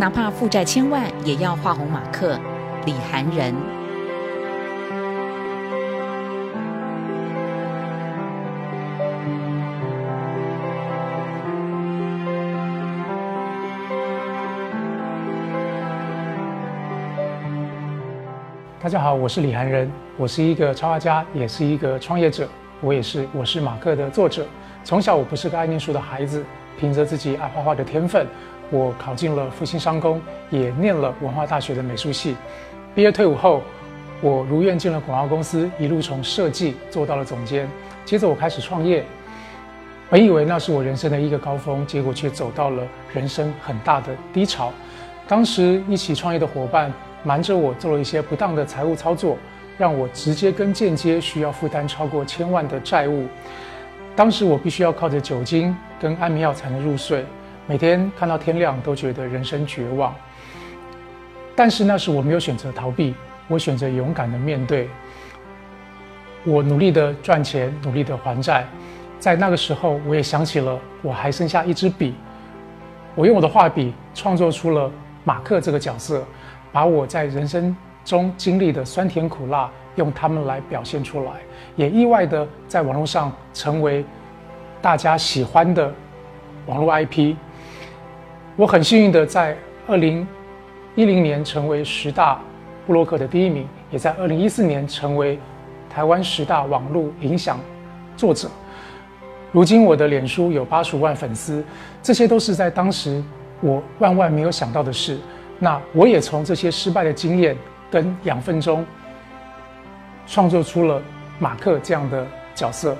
哪怕负债千万，也要画红马克。李寒仁。大家好，我是李寒仁，我是一个插画家，也是一个创业者。我也是我是马克的作者。从小我不是个爱念书的孩子，凭着自己爱画画的天分，我考进了复兴商工，也念了文化大学的美术系。毕业退伍后，我如愿进了广告公司，一路从设计做到了总监。接着我开始创业，本以为那是我人生的一个高峰，结果却走到了人生很大的低潮。当时一起创业的伙伴。瞒着我做了一些不当的财务操作，让我直接跟间接需要负担超过千万的债务。当时我必须要靠着酒精跟安眠药才能入睡，每天看到天亮都觉得人生绝望。但是那时我没有选择逃避，我选择勇敢的面对。我努力的赚钱，努力的还债。在那个时候，我也想起了我还剩下一支笔，我用我的画笔创作出了马克这个角色。把我在人生中经历的酸甜苦辣，用他们来表现出来，也意外的在网络上成为大家喜欢的网络 IP。我很幸运的在二零一零年成为十大布洛克的第一名，也在二零一四年成为台湾十大网络影响作者。如今我的脸书有八十五万粉丝，这些都是在当时我万万没有想到的事。那我也从这些失败的经验跟养分中，创作出了马克这样的角色。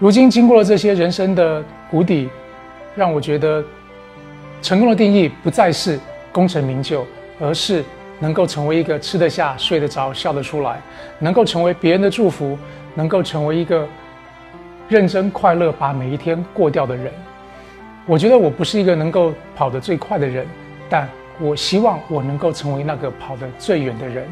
如今经过了这些人生的谷底，让我觉得，成功的定义不再是功成名就，而是能够成为一个吃得下、睡得着、笑得出来，能够成为别人的祝福，能够成为一个认真快乐把每一天过掉的人。我觉得我不是一个能够跑得最快的人，但我希望我能够成为那个跑得最远的人。